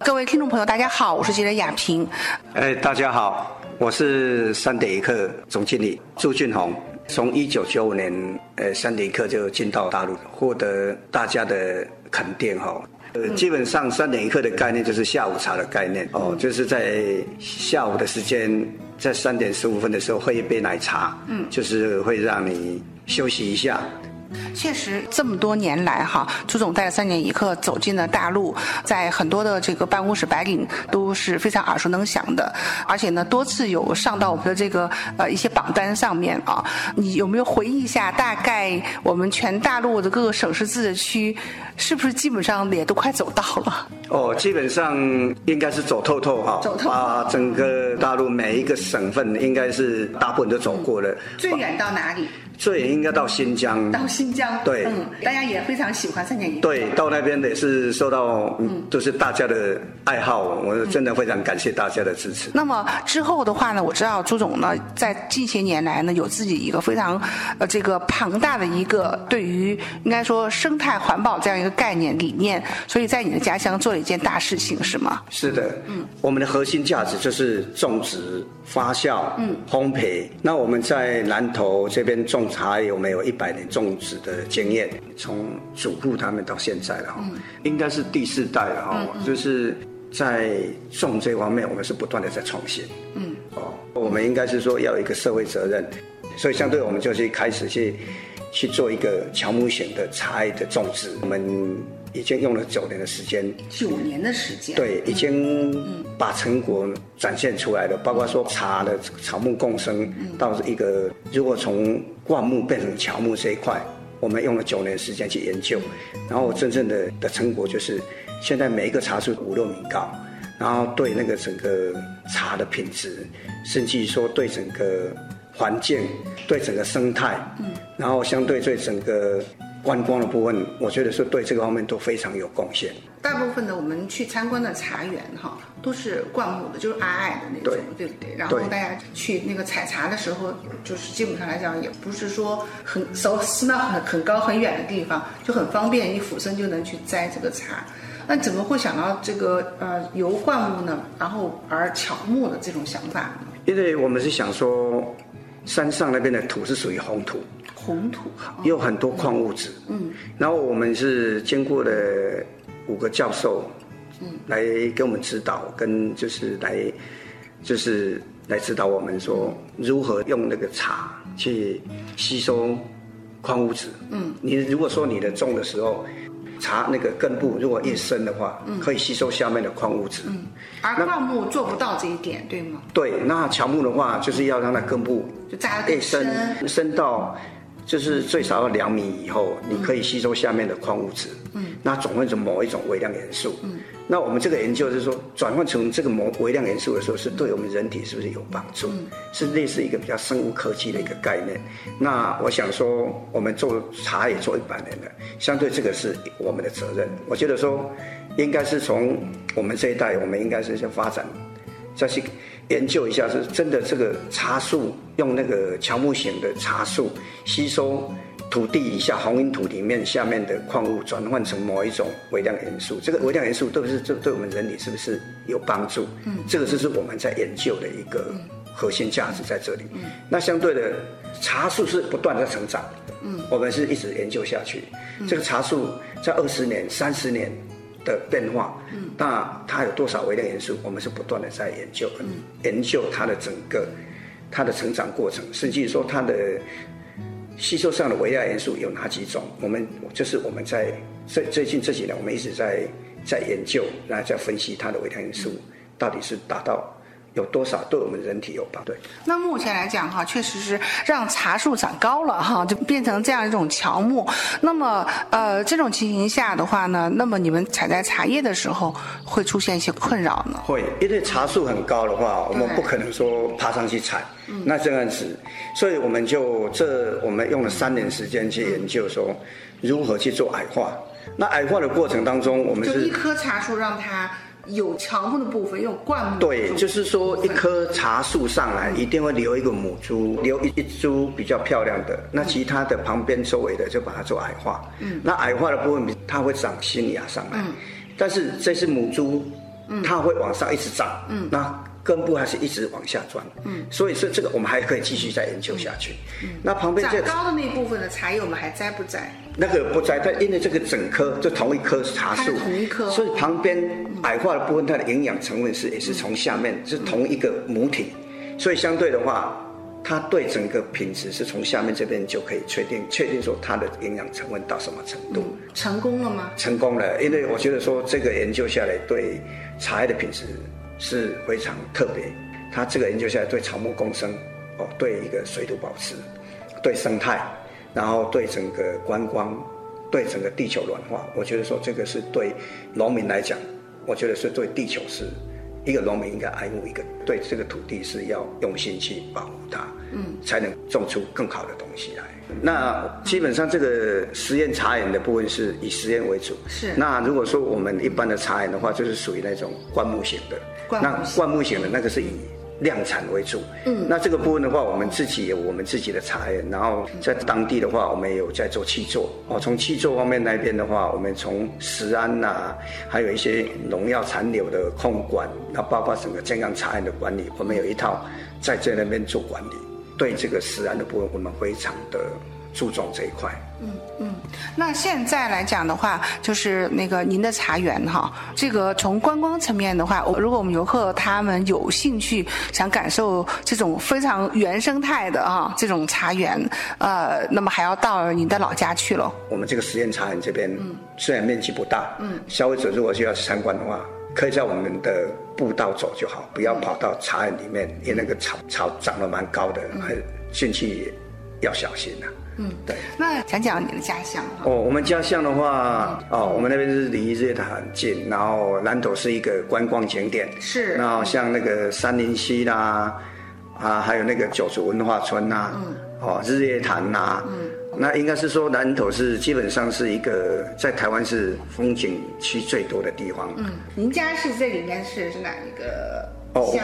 各位听众朋友，大家好，我是记者雅萍。哎，大家好，我是三点一刻总经理朱俊宏。从一九九五年，呃，三点一刻就进到大陆，获得大家的肯定哈。呃，基本上三点一刻的概念就是下午茶的概念哦，就是在下午的时间，在三点十五分的时候喝一杯奶茶，嗯，就是会让你休息一下。确实，这么多年来哈，朱总带着三点一刻走进了大陆，在很多的这个办公室白领都是非常耳熟能详的，而且呢，多次有上到我们的这个呃一些榜单上面啊。你有没有回忆一下，大概我们全大陆的各个省市自治区，是不是基本上也都快走到了？哦，基本上应该是走透透哈，走透把整个大陆每一个省份应该是大部分都走过了。最远到哪里？最远应该到新疆。到新疆。对，嗯，大家也非常喜欢三点一。对，到那边也是受到，嗯，都是大家的爱好，我真的非常感谢大家的支持。那么之后的话呢，我知道朱总呢，在近些年来呢，有自己一个非常，呃，这个庞大的一个对于应该说生态环保这样一个概念理念，所以在你的家乡做了一件大事情，是吗？是的，嗯，我们的核心价值就是种植、发酵、嗯，烘焙。那我们在南投这边种茶叶，我们有一百年种植的经验，从祖父他们到现在了哈，应该是第四代了哈，就是在种这方面，我们是不断的在创新。嗯，哦，我们应该是说要有一个社会责任，所以相对我们就去开始去去做一个乔木型的茶叶的种植，我们已经用了九年的时间。九年的时间。对，已经把成果展现出来了，包括说茶的草木共生，到一个如果从灌木变成乔木这一块，我们用了九年时间去研究，然后真正的的成果就是，现在每一个茶树五六米高，然后对那个整个茶的品质，甚至于说对整个环境、对整个生态，嗯，然后相对对整个观光的部分，我觉得是对这个方面都非常有贡献。大部分的我们去参观的茶园哈，都是灌木的，就是矮矮的那种，对不对？然后大家去那个采茶的时候，就是基本上来讲，也不是说很走寺庙很很高很远的地方，就很方便，一俯身就能去摘这个茶。那怎么会想到这个呃由灌木呢，然后而乔木的这种想法呢？因为我们是想说，山上那边的土是属于红土，红土有很多矿物质，嗯，然后我们是经过了五个教授，嗯，来给我们指导，跟就是来就是来指导我们说如何用那个茶去吸收矿物质，嗯，你如果说你的种的时候。茶那个根部如果越深的话，可以吸收下面的矿物质。嗯，而灌木做不到这一点，对吗？对，那乔木的话，就是要让它根部就扎得更深，深到就是最少要两米以后，你可以吸收下面的矿物质。嗯，那转换成某一种微量元素。嗯。那我们这个研究是说，转换成这个某微量元素的时候，是对我们人体是不是有帮助？是类似一个比较生物科技的一个概念。那我想说，我们做茶也做一百年了，相对这个是我们的责任。我觉得说，应该是从我们这一代，我们应该是先发展，再去研究一下，是真的这个茶树用那个乔木型的茶树吸收。土地以下红云土里面下面的矿物转换成某一种微量元素，这个微量元素都是对对我们人体是不是有帮助？嗯，这个就是我们在研究的一个核心价值在这里。嗯，那相对的茶树是不断的成长，嗯，我们是一直研究下去。这个茶树在二十年、三十年的变化，嗯，那它有多少微量元素，我们是不断的在研究，嗯，研究它的整个它的成长过程，甚至说它的。吸收上的微量元素有哪几种？我们就是我们在最最近这几年，我们一直在在研究，然后在分析它的微量元素到底是达到有多少对我们人体有帮对。那目前来讲哈，确实是让茶树长高了哈，就变成这样一种乔木。那么呃，这种情形下的话呢，那么你们采摘茶叶的时候会出现一些困扰呢？会，因为茶树很高的话，我们不可能说爬上去采。那这样子，所以我们就这我们用了三年时间去研究说如何去做矮化。那矮化的过程当中，我们就一棵茶树让它有乔木的部分，用灌木。对，就是说一棵茶树上来一定会留一个母株，留一一株比较漂亮的，那其他的旁边周围的就把它做矮化。嗯，那矮化的部分它会长新芽上来，但是这是母株。它会往上一直长，嗯，那根部还是一直往下钻，嗯，所以说这个我们还可以继续再研究下去。嗯，那旁边长高的那部分的茶叶我们还摘不摘？那个不摘，但因为这个整棵就同一棵茶树，同一棵，所以旁边矮化的部分它的营养成分是也是从下面是同一个母体，所以相对的话。它对整个品质是从下面这边就可以确定，确定说它的营养成分到什么程度？成功了吗？成功了，因为我觉得说这个研究下来对茶叶的品质是非常特别。他这个研究下来对草木共生，哦，对一个水土保持，对生态，然后对整个观光，对整个地球暖化，我觉得说这个是对农民来讲，我觉得是对地球是。一个农民应该爱护一个，对这个土地是要用心去保护它，嗯，才能种出更好的东西来。那基本上这个实验茶园的部分是以实验为主。是。那如果说我们一般的茶园的话，就是属于那种灌木型的。那灌木型的那个是以。量产为主，嗯，那这个部分的话，我们自己有我们自己的茶园，然后在当地的话，我们也有在做气作哦。从气作方面那边的话，我们从食安呐，还有一些农药残留的控管，那包括整个健康茶园的管理，我们有一套在这那边做管理。对这个食安的部分，我们非常的。注重这一块，嗯嗯，那现在来讲的话，就是那个您的茶园哈，这个从观光层面的话，如果我们游客他们有兴趣想感受这种非常原生态的啊这种茶园，呃，那么还要到您的老家去了。我们这个实验茶园这边，嗯，虽然面积不大，嗯，消费者如果需要参观的话，可以在我们的步道走就好，不要跑到茶园里面，因为那个草草长得蛮高的，还进去要小心呐。嗯，对。那讲讲你的家乡哦，我们家乡的话，哦，我们那边是离日月潭很近，然后南头是一个观光景点。是。然后像那个三林溪啦，啊，还有那个九族文化村呐，嗯，哦，日月潭呐，嗯，那应该是说南头是基本上是一个在台湾是风景区最多的地方。嗯，您家是这里面是是哪一个？哦，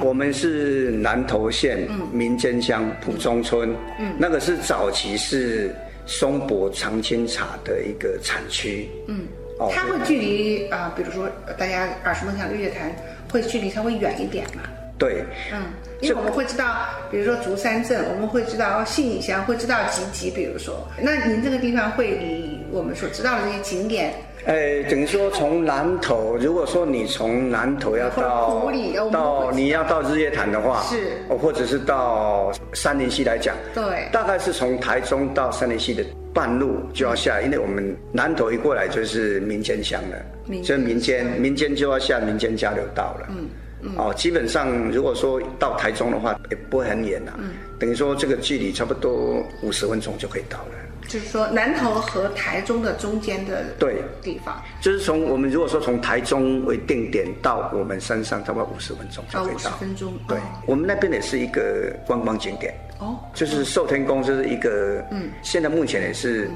我们是南投县民间乡埔中村，嗯，那个是早期是松柏长青茶的一个产区，嗯，哦，它会距离啊，比如说大家耳熟能详的月潭，会距离稍微远一点嘛？对，嗯，因为我们会知道，比如说竹山镇，我们会知道信义乡，会知道集集，比如说，那您这个地方会离我们所知道的这些景点。呃，等于说从南头，如果说你从南头要到到你要到日月潭的话，是，或者是到三林溪来讲，对，大概是从台中到三林溪的半路就要下，因为我们南头一过来就是民间乡了，就民间民间就要下民间交流道了，嗯嗯，哦，基本上如果说到台中的话，也不会很远呐，嗯，等于说这个距离差不多五十分钟就可以到了。就是说，南投和台中的中间的对。地方，就是从我们如果说从台中为定点到我们山上，差不多五十分钟就可以到。五十分钟，对，我们那边也是一个观光景点。哦，就是寿天宫，就是一个嗯，现在目前也是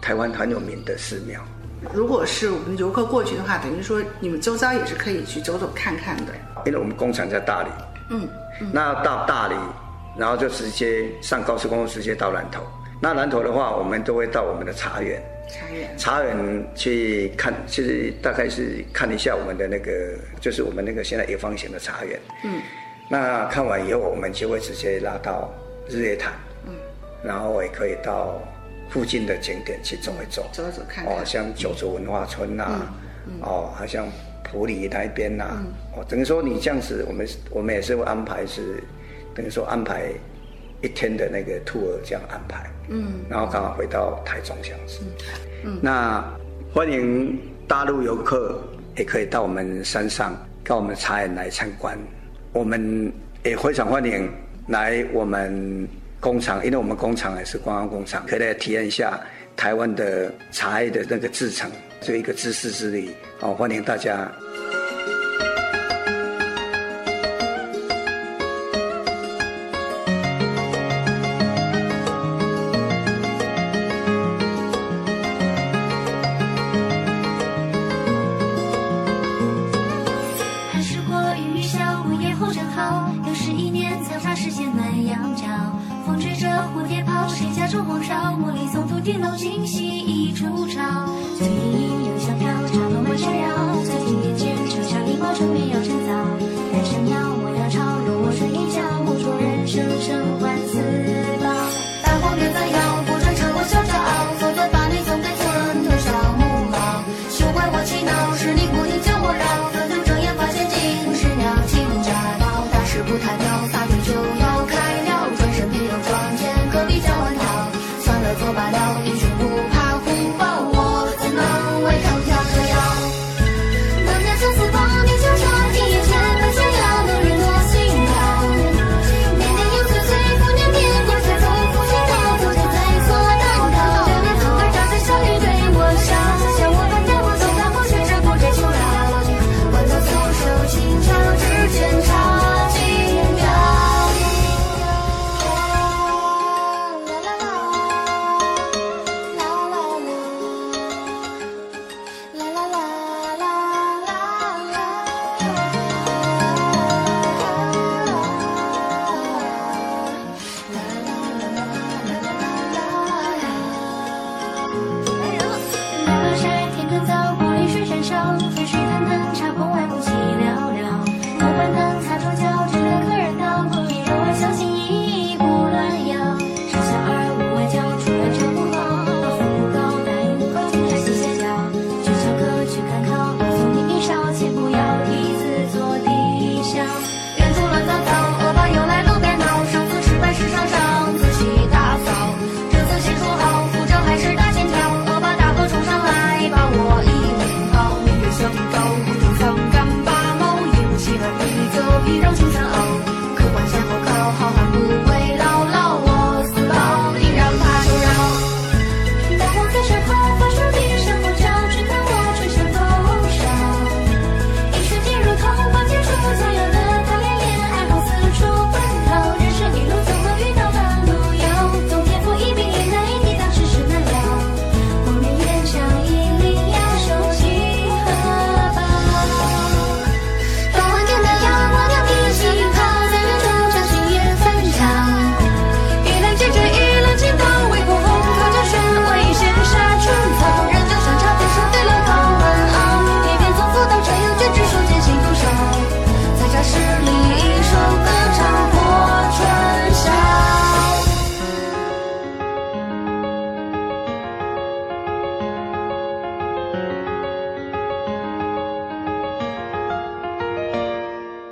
台湾很有名的寺庙。如果是我们游客过去的话，等于说你们周遭也是可以去走走看看的。因为我们工厂在大理，嗯，那到大理，然后就直接上高速公路，直接到南投。那南头的话，我们都会到我们的茶园，茶园，茶园去看，其实大概是看一下我们的那个，就是我们那个现在一方形的茶园。嗯，那看完以后，我们就会直接拉到日月潭。嗯，然后也可以到附近的景点去走一走，走一走看看。哦，像九族文化村呐，哦，好像普里那边呐，哦，等于说你这样子，我们我们也是会安排是，等于说安排。一天的那个 tour 这样安排，嗯，然后刚好回到台中这样子，嗯，那欢迎大陆游客也可以到我们山上到我们茶园来参观，我们也非常欢迎来我们工厂，因为我们工厂也是观光工厂，可以来体验一下台湾的茶叶的那个制成，这一个知识之旅，哦，欢迎大家。but I'll